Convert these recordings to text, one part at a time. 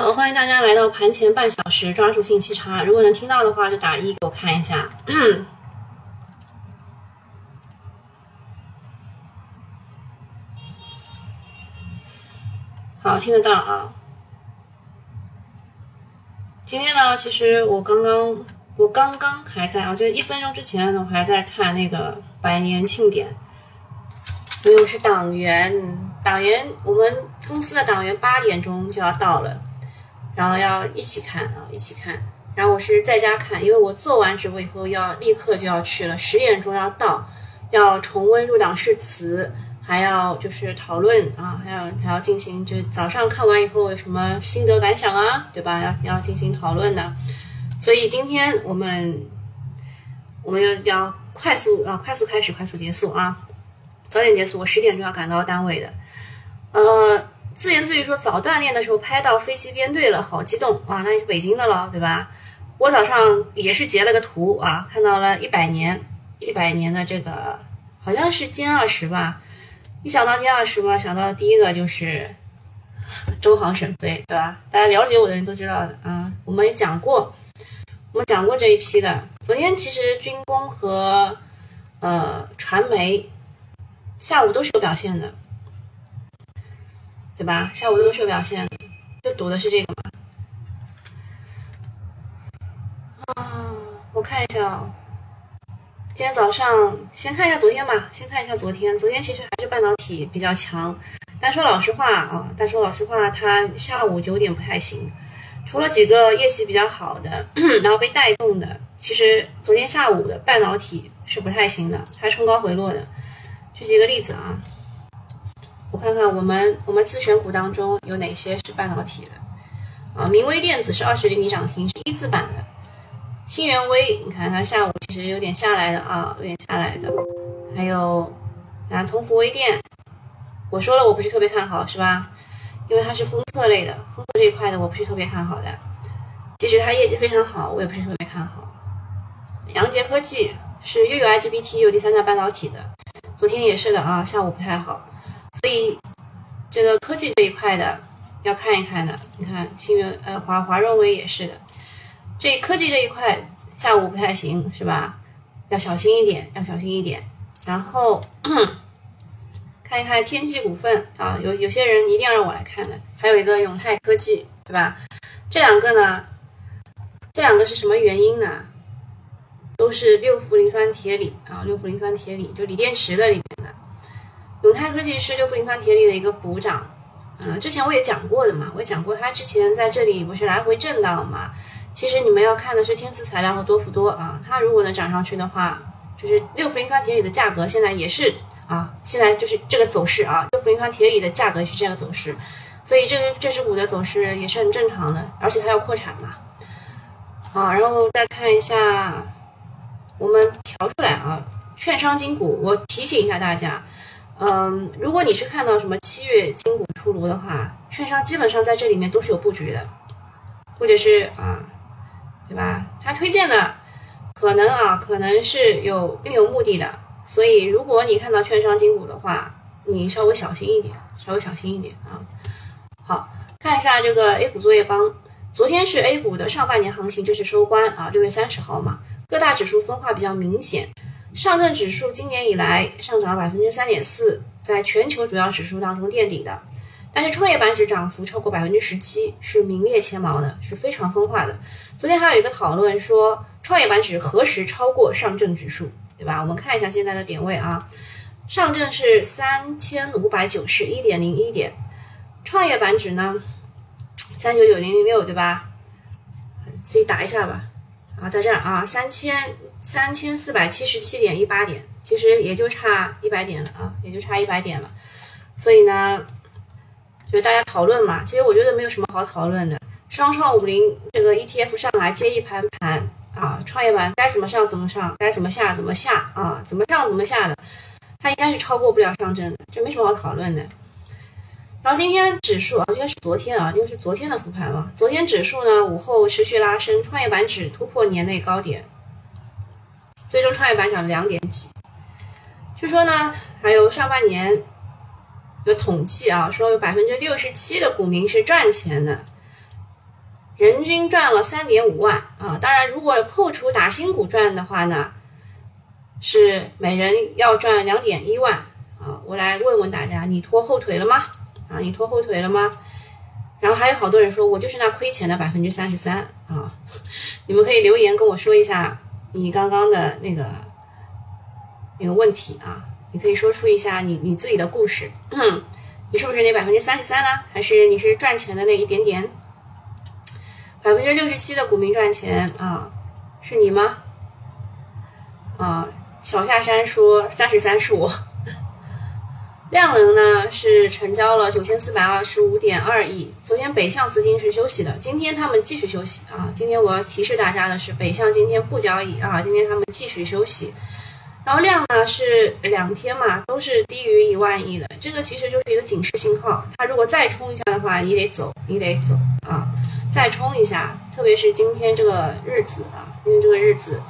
好，欢迎大家来到盘前半小时，抓住信息差。如果能听到的话，就打一给我看一下。好，听得到啊。今天呢，其实我刚刚，我刚刚还在啊，就是一分钟之前，我还在看那个百年庆典。因为我是党员，党员，我们公司的党员八点钟就要到了。然后要一起看啊，一起看。然后我是在家看，因为我做完直播以后要立刻就要去了，十点钟要到，要重温入党誓词，还要就是讨论啊，还要还要进行，就早上看完以后有什么心得感想啊，对吧？要要进行讨论的。所以今天我们我们要要快速啊，快速开始，快速结束啊，早点结束。我十点钟要赶到单位的，呃。自言自语说早锻炼的时候拍到飞机编队了，好激动啊！那你是北京的了，对吧？我早上也是截了个图啊，看到了一百年，一百年的这个好像是歼二十吧。一想到歼二十嘛，想到第一个就是中航沈飞，对吧？大家了解我的人都知道的啊。我们也讲过，我们讲过这一批的。昨天其实军工和呃传媒下午都是有表现的。对吧？下午都是有表现，就赌的是这个嘛。啊，我看一下哦。今天早上先看一下昨天吧，先看一下昨天。昨天其实还是半导体比较强，但说老实话啊，但说老实话，它下午九点不太行。除了几个业绩比较好的，然后被带动的，其实昨天下午的半导体是不太行的，还冲高回落的。举几个例子啊。我看看我们我们自选股当中有哪些是半导体的啊？明威电子是二十厘米涨停，是一字板的。新源微，你看它下午其实有点下来的啊，有点下来的。还有，看通福微电，我说了我不是特别看好，是吧？因为它是封测类的，封测这一块的我不是特别看好的。即使它业绩非常好，我也不是特别看好。阳杰科技是又有 IGBT 又有第三代半导体的，昨天也是的啊，下午不太好。所以，这个科技这一块的要看一看的。你看，新源呃华华润微也是的。这科技这一块下午不太行，是吧？要小心一点，要小心一点。然后 看一看天际股份啊，有有些人一定要让我来看的。还有一个永泰科技，对吧？这两个呢，这两个是什么原因呢？都是六氟磷酸铁锂啊，六氟磷酸铁锂就锂电池的里面的。永泰科技是六氟磷酸铁锂的一个补涨，嗯，之前我也讲过的嘛，我也讲过，它之前在这里不是来回震荡嘛。其实你们要看的是天赐材料和多氟多啊，它如果能涨上去的话，就是六氟磷酸铁锂的价格现在也是啊，现在就是这个走势啊，六氟磷酸铁锂的价格是这样走势，所以这个这只股的走势也是很正常的，而且它要扩产嘛，啊，然后再看一下我们调出来啊，券商金股，我提醒一下大家。嗯，如果你是看到什么七月金股出炉的话，券商基本上在这里面都是有布局的，或者是啊，对吧？他推荐的可能啊，可能是有另有目的的，所以如果你看到券商金股的话，你稍微小心一点，稍微小心一点啊。好，看一下这个 A 股作业帮，昨天是 A 股的上半年行情就是收官啊，六月三十号嘛，各大指数分化比较明显。上证指数今年以来上涨了百分之三点四，在全球主要指数当中垫底的。但是创业板指涨幅超过百分之十七，是名列前茅的，是非常分化的。昨天还有一个讨论说，创业板指何时超过上证指数，对吧？我们看一下现在的点位啊，上证是三千五百九十一点零一点，创业板指呢三九九零零六，对吧？自己打一下吧。啊，在这儿啊，三千。三千四百七十七点一八点，其实也就差一百点了啊，也就差一百点了。所以呢，就是大家讨论嘛。其实我觉得没有什么好讨论的。双创五零这个 ETF 上来接一盘盘啊，创业板该怎么上怎么上，该怎么下怎么下啊，怎么上怎么下的，它应该是超过不了上证的，这没什么好讨论的。然后今天指数啊，应该是昨天啊，因为是昨天的复盘了。昨天指数呢午后持续拉升，创业板指突破年内高点。最终创业板涨了两点几，据说呢，还有上半年有统计啊，说有百分之六十七的股民是赚钱的，人均赚了三点五万啊。当然，如果扣除打新股赚的话呢，是每人要赚两点一万啊。我来问问大家，你拖后腿了吗？啊，你拖后腿了吗？然后还有好多人说我就是那亏钱的百分之三十三啊，你们可以留言跟我说一下你刚刚的那个那个问题啊，你可以说出一下你你自己的故事，你是不是那百分之三十三呢？还是你是赚钱的那一点点？百分之六十七的股民赚钱啊，是你吗？啊，小下山说三十三是我。量能呢是成交了九千四百二十五点二亿。昨天北向资金是休息的，今天他们继续休息啊。今天我要提示大家的是，北向今天不交易啊，今天他们继续休息。然后量呢是两天嘛，都是低于一万亿的，这个其实就是一个警示信号。它如果再冲一下的话，你得走，你得走啊，再冲一下，特别是今天这个日子啊，今天这个日子，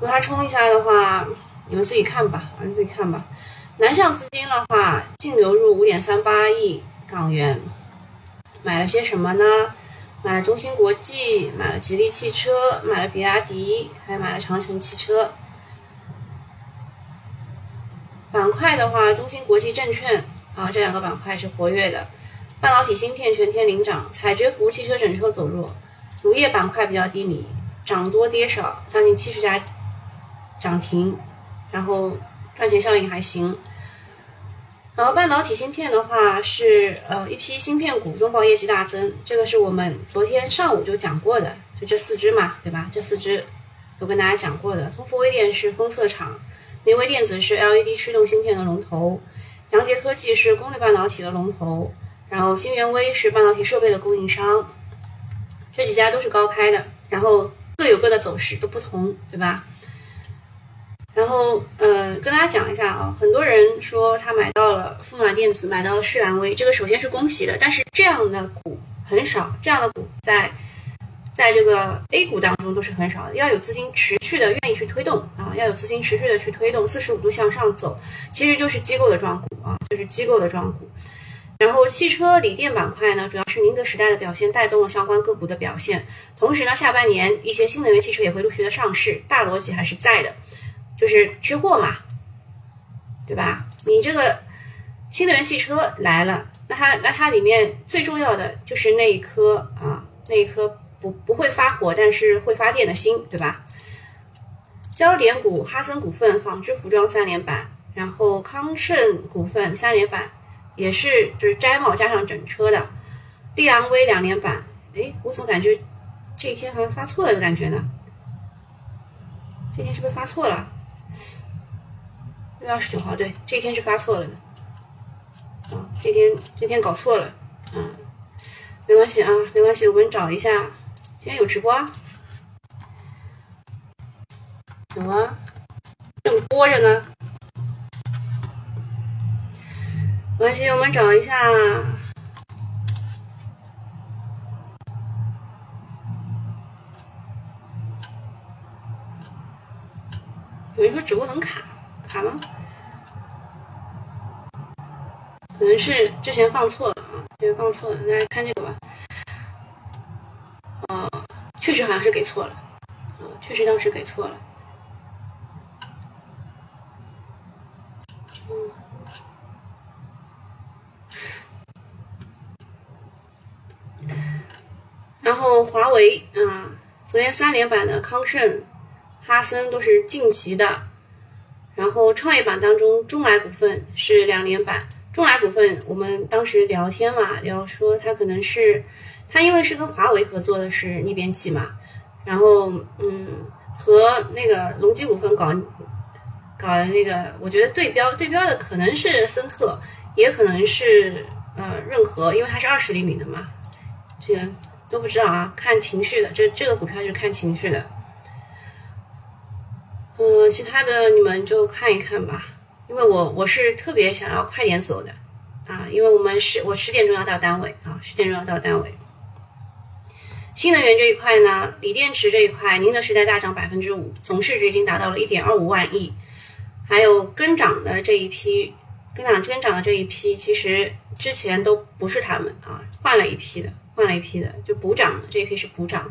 如果它冲一下的话，你们自己看吧，啊，自己看吧。南向资金的话，净流入五点三八亿港元，买了些什么呢？买了中芯国际，买了吉利汽车，买了比亚迪，还买了长城汽车。板块的话，中芯国际证券啊，这两个板块是活跃的。半导体芯片全天领涨，采掘服务汽车整车走弱，乳业板块比较低迷，涨多跌少，将近七十家涨停，然后。赚钱效应还行，然后半导体芯片的话是呃一批芯片股中报业绩大增，这个是我们昨天上午就讲过的，就这四只嘛，对吧？这四只有跟大家讲过的，通富微电是封测厂，明威电子是 LED 驱动芯片的龙头，阳杰科技是功率半导体的龙头，然后新源微是半导体设备的供应商，这几家都是高开的，然后各有各的走势都不同，对吧？然后，呃，跟大家讲一下啊，很多人说他买到了富马电子，买到了世兰威，这个首先是恭喜的，但是这样的股很少，这样的股在在这个 A 股当中都是很少的，要有资金持续的愿意去推动啊，要有资金持续的去推动，四十五度向上走，其实就是机构的庄股啊，就是机构的庄股。然后汽车锂电板块呢，主要是宁德时代的表现带动了相关个股的表现，同时呢，下半年一些新能源汽车也会陆续的上市，大逻辑还是在的。就是缺货嘛，对吧？你这个新能源汽车来了，那它那它里面最重要的就是那一颗啊，那一颗不不会发火，但是会发电的心，对吧？焦点股哈森股份纺织服装三连板，然后康盛股份三连板，也是就是摘帽加上整车的，利昂威两连板。哎，我怎么感觉这一天好像发错了的感觉呢？这天是不是发错了？六月二十九号，对，这天是发错了的，啊，这天这天搞错了，嗯，没关系啊，没关系，我们找一下，今天有直播啊，有啊，正播着呢，没关系，我们找一下，有人说直播很卡，卡吗？可能是之前放错了啊，之前放错了，大家看这个吧。哦，确实好像是给错了，啊，确实当时给错了。然后华为啊，昨天三连板的康盛、哈森都是晋级的，然后创业板当中中来股份是两连板。中来股份，我们当时聊天嘛，聊说它可能是，它因为是跟华为合作的是逆变器嘛，然后嗯，和那个隆基股份搞搞的那个，我觉得对标对标的可能是森特，也可能是呃润和，因为它是二十厘米的嘛，这个都不知道啊，看情绪的，这这个股票就是看情绪的，呃，其他的你们就看一看吧。因为我我是特别想要快点走的，啊，因为我们是我十点钟要到单位啊，十点钟要到单位。新能源这一块呢，锂电池这一块，宁德时代大涨百分之五，总市值已经达到了一点二五万亿。还有跟涨的这一批，跟涨跟涨的这一批，其实之前都不是他们啊，换了一批的换了一批的，就补涨的这一批是补涨的。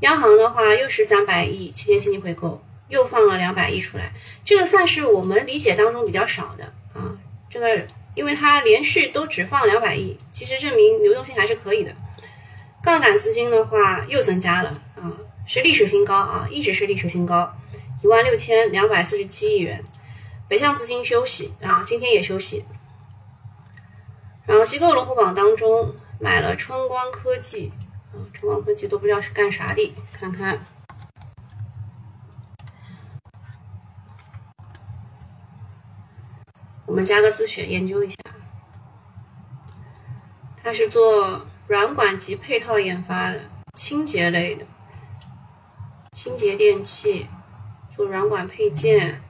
央行的话又是三百亿七天现金回购，又放了两百亿出来，这个算是我们理解当中比较少的啊。这个因为它连续都只放两百亿，其实证明流动性还是可以的。杠杆资金的话又增加了啊，是历史新高啊，一直是历史新高，一万六千两百四十七亿元。北向资金休息啊，今天也休息。然后机构龙虎榜当中买了春光科技啊。春光科技都不知道是干啥的，看看，我们加个自选研究一下。它是做软管及配套研发的，清洁类的，清洁电器，做软管配件，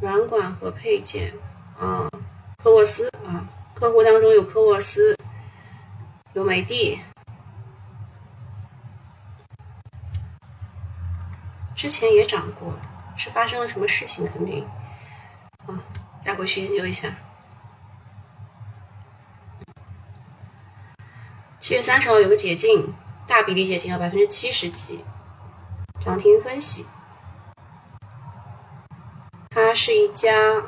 软管和配件啊，科沃斯啊，客户当中有科沃斯，有美的。之前也涨过，是发生了什么事情？肯定，带过去研究一下。七月三十号有个解禁，大比例解禁啊，百分之七十几，涨停分析。它是一家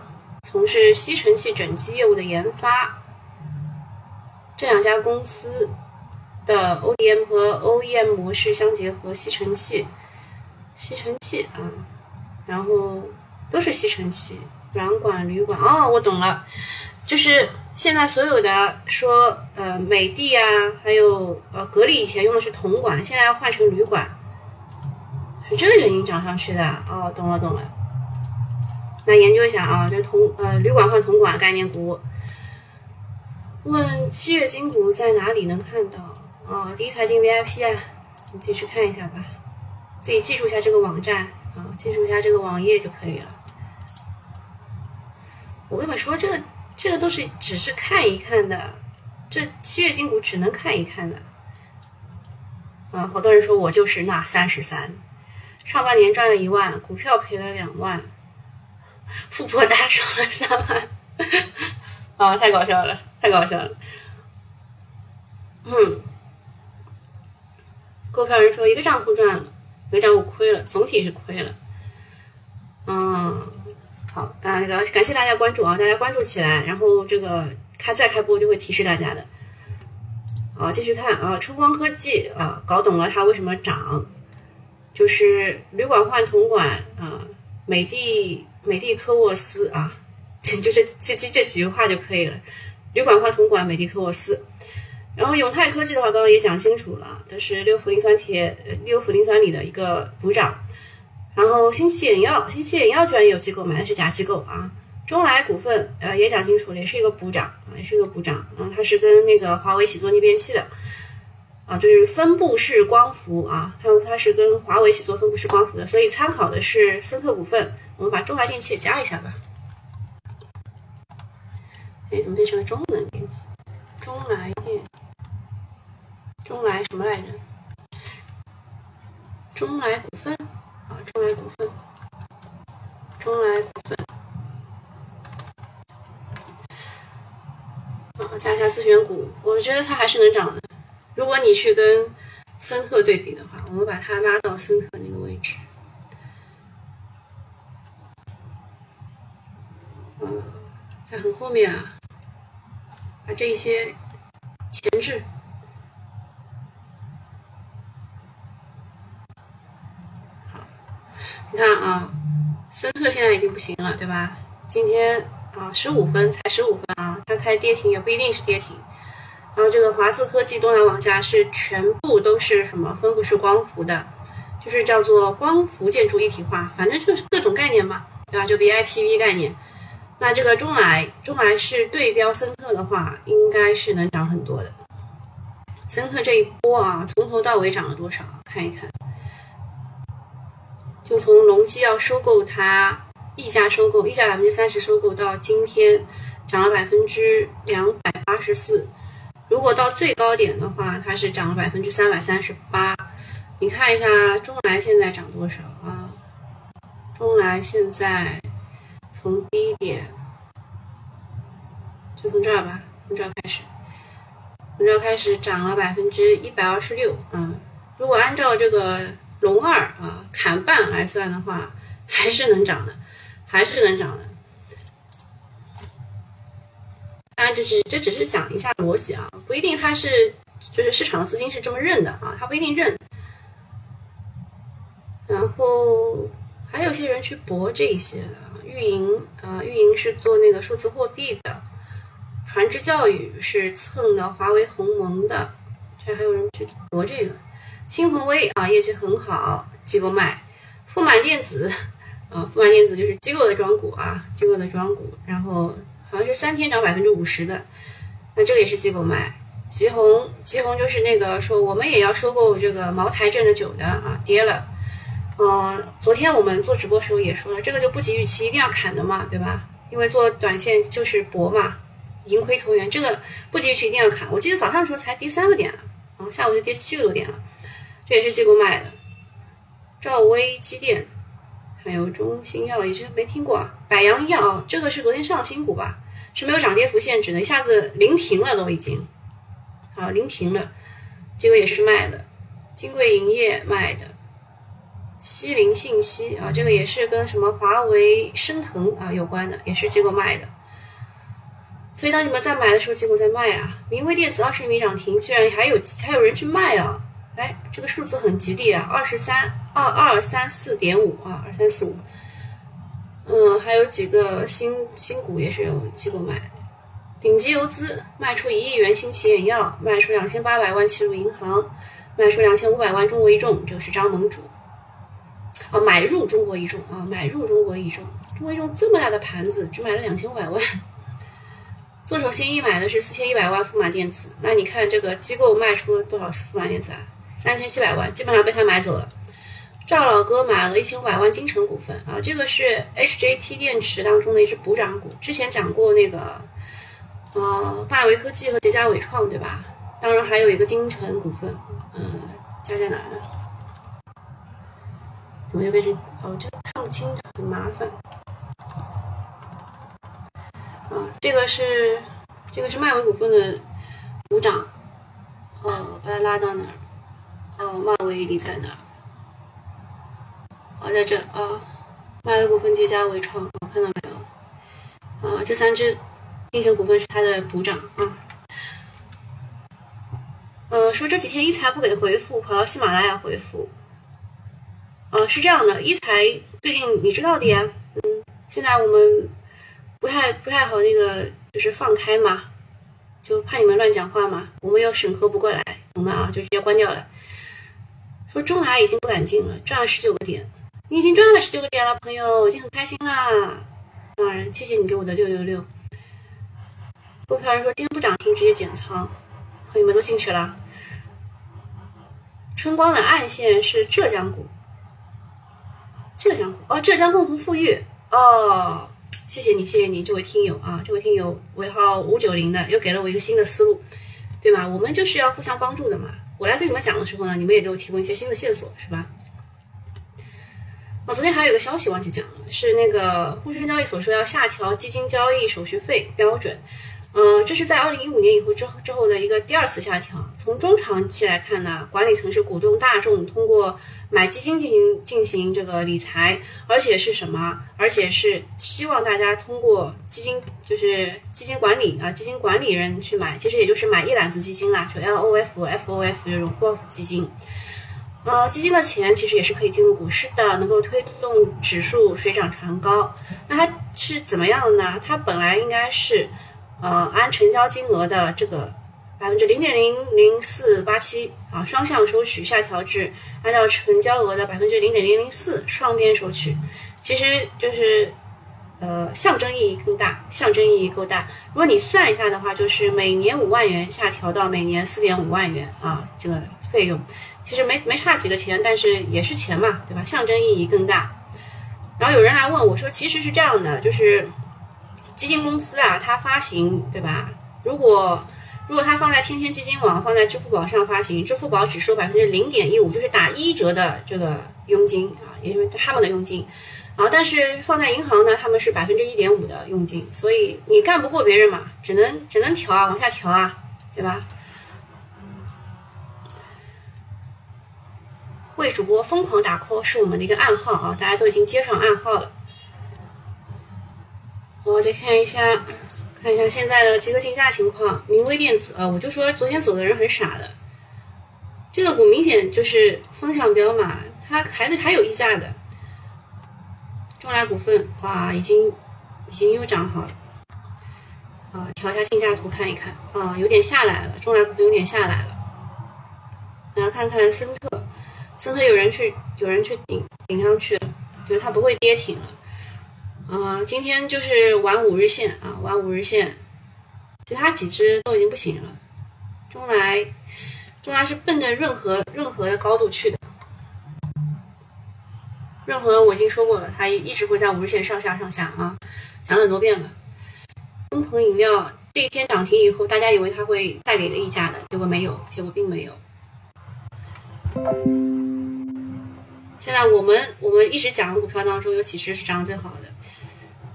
从事吸尘器整机业务的研发，这两家公司的 ODM 和 OEM 模式相结合，吸尘器。吸尘器啊，然后都是吸尘器，软管、铝管。哦，我懂了，就是现在所有的说，呃，美的啊，还有呃，格力以前用的是铜管，现在要换成铝管，是这个原因涨上去的。哦，懂了懂了。那研究一下啊，这铜呃铝管换铜管概念股。问七月金股在哪里能看到？哦，第一财经 VIP 啊，你继续看一下吧。自己记住一下这个网站啊，记住一下这个网页就可以了。我跟你们说，这个这个都是只是看一看的，这七月金股只能看一看的。啊，好多人说我就是那三十三，上半年赚了一万，股票赔了两万，富婆大赚了三万，啊，太搞笑了，太搞笑了。嗯，购票人说一个账户赚了。一个账户亏了，总体是亏了。嗯，好啊，那个感谢大家关注啊，大家关注起来，然后这个开再开播就会提示大家的。好，继续看啊，春光科技啊，搞懂了它为什么涨，就是铝管换铜管啊，美的美的科沃斯啊，就这这这这几句话就可以了，铝管换铜管，美的科沃斯。然后永泰科技的话，刚刚也讲清楚了，它是六氟磷酸铁、六氟磷酸锂的一个补涨。然后新气眼药，新气眼药居然也有机构买那是假机构啊。中来股份，呃，也讲清楚了，也是一个补涨啊，也是一个补涨然啊。它是跟那个华为一起做逆变器的啊，就是分布式光伏啊，它它是跟华为一起做分布式光伏的，所以参考的是森特股份。我们把中来电器也加一下吧。哎，怎么变成了中能电器？中来电。中来什么来着？中来股份啊，中来股份，中来股份啊，加一下自选股，我觉得它还是能涨的。如果你去跟森特对比的话，我们把它拉到森特那个位置，嗯，在很后面啊，把这一些前置。你看啊，森特现在已经不行了，对吧？今天啊，十五分才十五分啊，它开跌停也不一定是跌停。然后这个华资科技、东南网家是全部都是什么分布式光伏的，就是叫做光伏建筑一体化，反正就是各种概念嘛，对吧？就 BIPV 概念。那这个中来，中来是对标森特的话，应该是能涨很多的。森特这一波啊，从头到尾涨了多少？看一看。就从隆基要收购它，溢价收购，溢价百分之三十收购到今天涨了百分之两百八十四。如果到最高点的话，它是涨了百分之三百三十八。你看一下中来现在涨多少啊？中来现在从低点就从这儿吧，从这儿开始，从这儿开始涨了百分之一百二十六啊。如果按照这个龙二啊砍半来算的话，还是能涨的，还是能涨的。当然，这只这只是讲一下逻辑啊，不一定它是就是市场的资金是这么认的啊，它不一定认。然后还有些人去博这些的，运营啊，运营是做那个数字货币的，传智教育是蹭的华为鸿蒙的，这还有人去博这个，新恒威啊，业绩很好，机构卖，富满电子，啊，富满电子就是机构的庄股啊，机构的庄股，然后好像是三天涨百分之五十的，那这个也是机构卖，吉鸿，吉鸿就是那个说我们也要收购这个茅台镇的酒的啊，跌了。嗯，昨天我们做直播时候也说了，这个就不及预期，一定要砍的嘛，对吧？因为做短线就是搏嘛，盈亏同源，这个不及预期一定要砍。我记得早上的时候才跌三个点啊，下午就跌七个多点了，这也是机构卖的。兆威机电，还有中兴药，业，这没听过啊。百洋医药，这个是昨天上新股吧？是没有涨跌幅限制的，一下子临停了都已经，啊，临停了，这个也是卖的。金贵营业卖的。西林信息啊，这个也是跟什么华为、升腾啊有关的，也是机构卖的。所以当你们在买的时候，机构在卖啊。明威电子二十厘米涨停，居然还有还有人去卖啊！哎，这个数字很吉利啊，二十三二二三四点五啊，二三四五。嗯，还有几个新新股也是有机构买。顶级游资卖出一亿元新起眼药，卖出两千八百万齐鲁银行，卖出两千五百万中国一众，这个是张盟主。啊，买入中国一众啊，买入中国一众，中国一众这么大的盘子，只买了两千五百万。做手新一买的是四千一百万富马电子，那你看这个机构卖出多少富马电子啊？三千七百万，基本上被他买走了。赵老哥买了一千五百万金城股份啊，这个是 HJT 电池当中的一只补涨股，之前讲过那个呃大维科技和捷佳伟创对吧？当然还有一个金城股份，呃，加在哪呢？怎么又变成哦？这看不清，很麻烦。啊，这个是这个是迈维股份的股长，呃，把它拉到哪儿？哦，迈维利在哪？哦，在这啊，迈维股份、接佳微创，看到没有？啊，这三只金城股份是它的股长啊。呃，说这几天一财不给回复，跑到喜马拉雅回复。呃，是这样的，一财最近你知道的呀，嗯，现在我们不太不太好那个，就是放开嘛，就怕你们乱讲话嘛，我们又审核不过来，懂的啊，就直接关掉了。说中来已经不敢进了，赚了十九个点，你已经赚了十九个点了，朋友，已经很开心啦。当然，谢谢你给我的六六六。股票人说今天不涨停，直接减仓，和你们都进去了。春光的暗线是浙江股。浙江股哦，浙江共同富裕哦，谢谢你，谢谢你，这位听友啊，这位听友尾号五九零的又给了我一个新的思路，对吗？我们就是要互相帮助的嘛。我来跟你们讲的时候呢，你们也给我提供一些新的线索，是吧？哦，昨天还有一个消息忘记讲了，是那个沪深交易所说要下调基金交易手续费标准。嗯，这是在二零一五年以后之后之后的一个第二次下调。从中长期来看呢，管理层是鼓动大众通过买基金进行进行这个理财，而且是什么？而且是希望大家通过基金，就是基金管理啊，基金管理人去买，其实也就是买一揽子基金啦，就 L O F F O F 这种 F 基金。呃，基金的钱其实也是可以进入股市的，能够推动指数水涨船高。那它是怎么样的呢？它本来应该是。呃，按成交金额的这个百分之零点零零四八七啊，双向收取下调至按照成交额的百分之零点零零四双边收取，其实就是呃象征意义更大，象征意义够大。如果你算一下的话，就是每年五万元下调到每年四点五万元啊，这个费用其实没没差几个钱，但是也是钱嘛，对吧？象征意义更大。然后有人来问我说，其实是这样的，就是。基金公司啊，它发行对吧？如果如果它放在天天基金网放在支付宝上发行支付宝只收百分之零点一五就是打一折的这个佣金啊也就是他们的佣金。啊但是放在银行呢他们是百分之一点五的佣金所以你干不过别人嘛只能只能调啊往下调啊对吧？为主播疯狂打 call 是我们的一个暗号啊大家都已经接上暗号了。我再看一下。看一下现在的集合竞价情况。明威电子啊，我就说昨天走的人很傻的，这个股明显就是风向标嘛，它还还有溢价的。中来股份哇，已经已经又涨好了啊！调一下竞价图看一看啊，有点下来了，中来股份有点下来了。然后看看森特，森特有人去有人去顶顶上去了，觉得它不会跌停了。嗯，今天就是玩五日线啊，玩五日线，其他几只都已经不行了。中来，中来是奔着润和润和的高度去的。润和我已经说过了，它一直会在五日线上下上下啊，讲了很多遍了。东鹏饮料这一天涨停以后，大家以为它会再给个溢价的，结果没有，结果并没有。现在我们我们一直讲的股票当中，有几只是涨得最好的，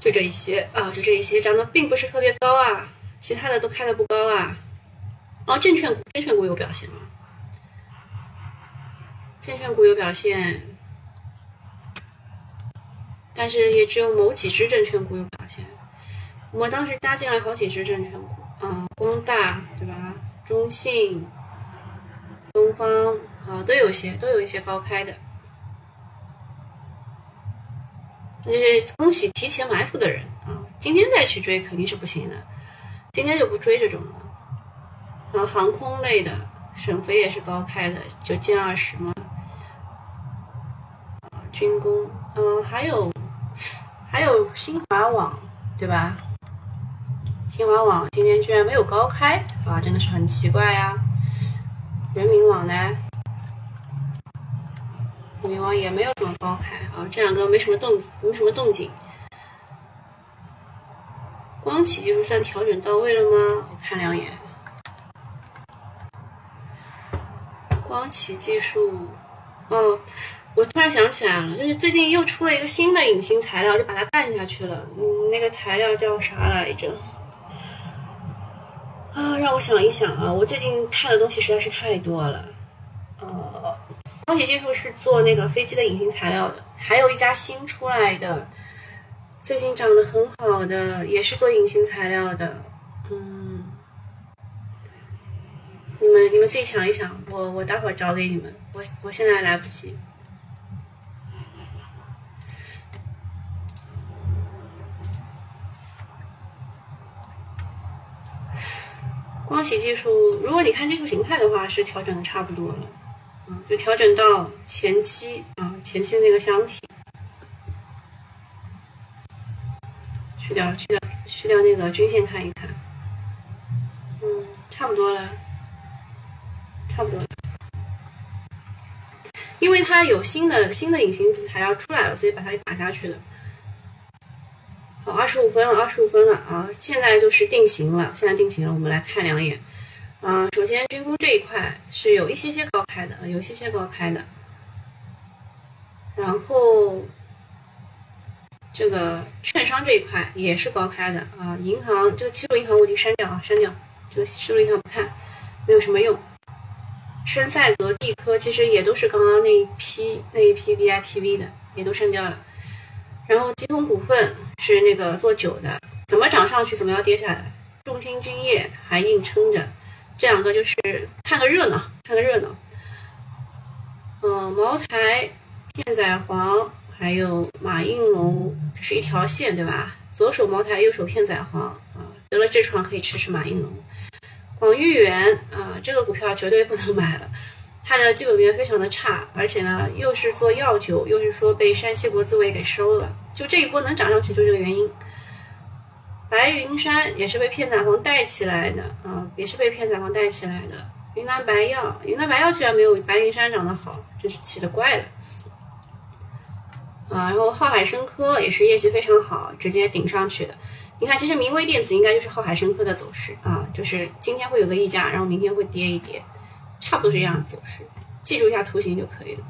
就这一些啊，就这一些涨得并不是特别高啊，其他的都开的不高啊。哦，证券股证券股有表现吗？证券股有表现，但是也只有某几只证券股有表现。我们当时加进来好几只证券股，啊，光大对吧？中信、东方。啊，都有些，都有一些高开的，那就是恭喜提前埋伏的人啊！今天再去追肯定是不行的，今天就不追这种了。然后航空类的，沈飞也是高开的，就歼二十嘛。军工，嗯，还有还有新华网，对吧？新华网今天居然没有高开啊，真的是很奇怪呀。人民网呢？冥王也没有怎么高开啊，这两个没什么动，没什么动静。光启技术算调整到位了吗？我看两眼。光启技术，哦，我突然想起来了，就是最近又出了一个新的隐形材料，就把它干下去了。嗯，那个材料叫啥来着？啊，让我想一想啊，我最近看的东西实在是太多了。光启技术是做那个飞机的隐形材料的，还有一家新出来的，最近涨得很好的，也是做隐形材料的。嗯，你们你们自己想一想，我我待会儿找给你们，我我现在来不及。光启技术，如果你看技术形态的话，是调整的差不多了。啊，就调整到前期啊，前期那个箱体，去掉去掉去掉那个均线看一看，嗯，差不多了，差不多了，因为它有新的新的隐形材料出来了，所以把它给打下去了。好，二十五分了，二十五分了啊，现在就是定型了，现在定型了，我们来看两眼。啊，首先军工这一块是有一些些高开的，有一些些高开的。然后这个券商这一块也是高开的啊，银行这个七路银行我已经删掉啊，删掉这个七路银行不看，没有什么用。深赛格、地科其实也都是刚刚那一批那一批 BIPV 的，也都删掉了。然后吉通股份是那个做酒的，怎么涨上去怎么要跌下来。众鑫君业还硬撑着。这两个就是看个热闹，看个热闹。嗯，茅台、片仔癀还有马应龙这是一条线，对吧？左手茅台，右手片仔癀啊，得了痔疮可以吃吃马应龙。广誉源啊，这个股票绝对不能买了，它的基本面非常的差，而且呢又是做药酒，又是说被山西国资委给收了，就这一波能涨上去就这个原因。白云山也是被片仔癀带起来的啊，也是被片仔癀带起来的。云南白药，云南白药居然没有白云山长得好，真是奇了怪了。啊，然后浩海生科也是业绩非常好，直接顶上去的。你看，其实明威电子应该就是浩海生科的走势啊，就是今天会有个溢价，然后明天会跌一跌，差不多是这样的走势，记住一下图形就可以了。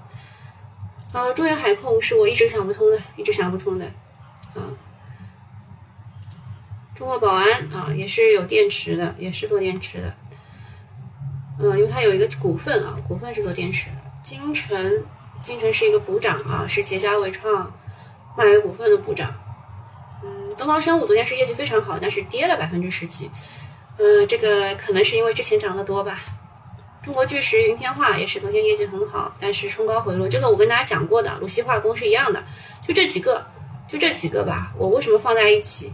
啊，中原海控是我一直想不通的，一直想不通的啊。中国宝安啊，也是有电池的，也是做电池的。嗯，因为它有一个股份啊，股份是做电池的。金城金城是一个补涨啊，是捷佳伟创、迈威股份的补涨。嗯，东方生物昨天是业绩非常好，但是跌了百分之十几。呃，这个可能是因为之前涨得多吧。中国巨石、云天化也是昨天业绩很好，但是冲高回落。这个我跟大家讲过的，鲁西化工是一样的，就这几个，就这几个吧。我为什么放在一起？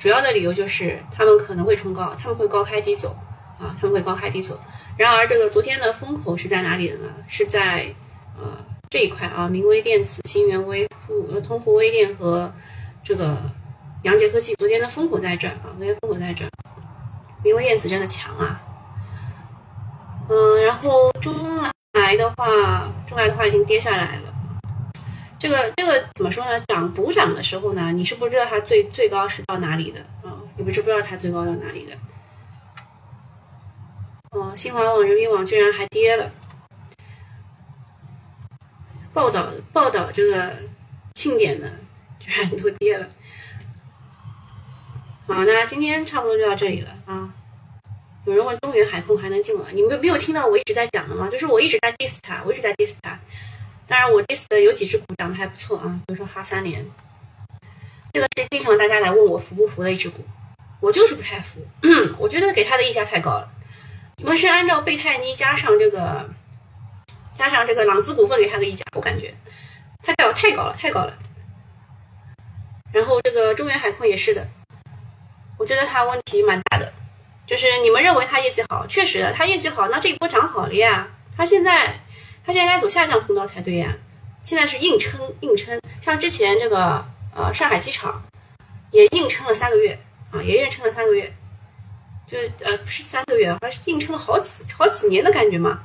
主要的理由就是他们可能会冲高，他们会高开低走啊，他们会高开低走。然而，这个昨天的风口是在哪里的呢？是在呃这一块啊，明威电子、新源微、富呃通富微电和这个阳杰科技。昨天的风口在这儿啊，昨天风口在这儿。明威电子真的强啊，嗯，然后中来的话，中来的话已经跌下来了。这个这个怎么说呢？涨补涨的时候呢，你是不知道它最最高是到哪里的啊？你不是不知道它最高到哪里的。哦，新华网、人民网居然还跌了。报道报道这个庆典的居然都跌了。好，那今天差不多就到这里了啊。有人问中原海控还能进吗？你们没有听到我一直在讲的吗？就是我一直在 diss 它，我一直在 diss 它。当然，我 diss 的有几只股涨得还不错啊，比如说哈三联，这个是经常大家来问我服不服的一只股，我就是不太服。我觉得给它的溢价太高了。你们是按照贝泰尼加上这个加上这个朗姿股份给它的溢价，我感觉太高太高了，太高了。然后这个中原海控也是的。我觉得它问题蛮大的，就是你们认为它业绩好，确实的，它业绩好，那这一波涨好了呀。它现在，它现在应该走下降通道才对呀。现在是硬撑硬撑，像之前这个呃上海机场也硬撑了三个月啊，也硬撑了三个月，就是呃不是三个月，而是硬撑了好几好几年的感觉嘛。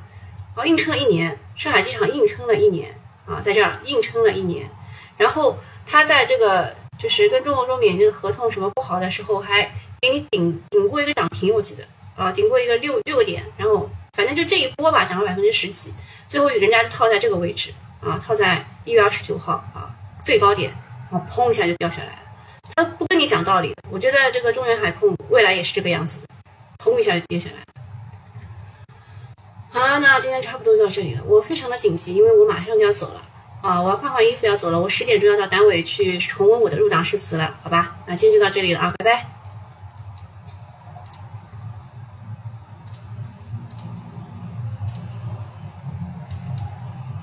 然后硬撑了一年，上海机场硬撑了一年啊，在这儿硬撑了一年，然后它在这个。就是跟中国中免这个合同什么不好的时候，还给你顶顶过一个涨停，我记得啊，顶过一个六六个点，然后反正就这一波吧，涨了百分之十几，最后人家就套在这个位置啊，套在一月二十九号啊最高点，然后砰一下就掉下来了。他不跟你讲道理，我觉得这个中原海控未来也是这个样子的，砰一下就跌下来。好了，那今天差不多就到这里了，我非常的紧急，因为我马上就要走了。啊，我要换换衣服要走了，我十点钟要到单位去重温我的入党誓词了，好吧？那今天就到这里了啊，拜拜。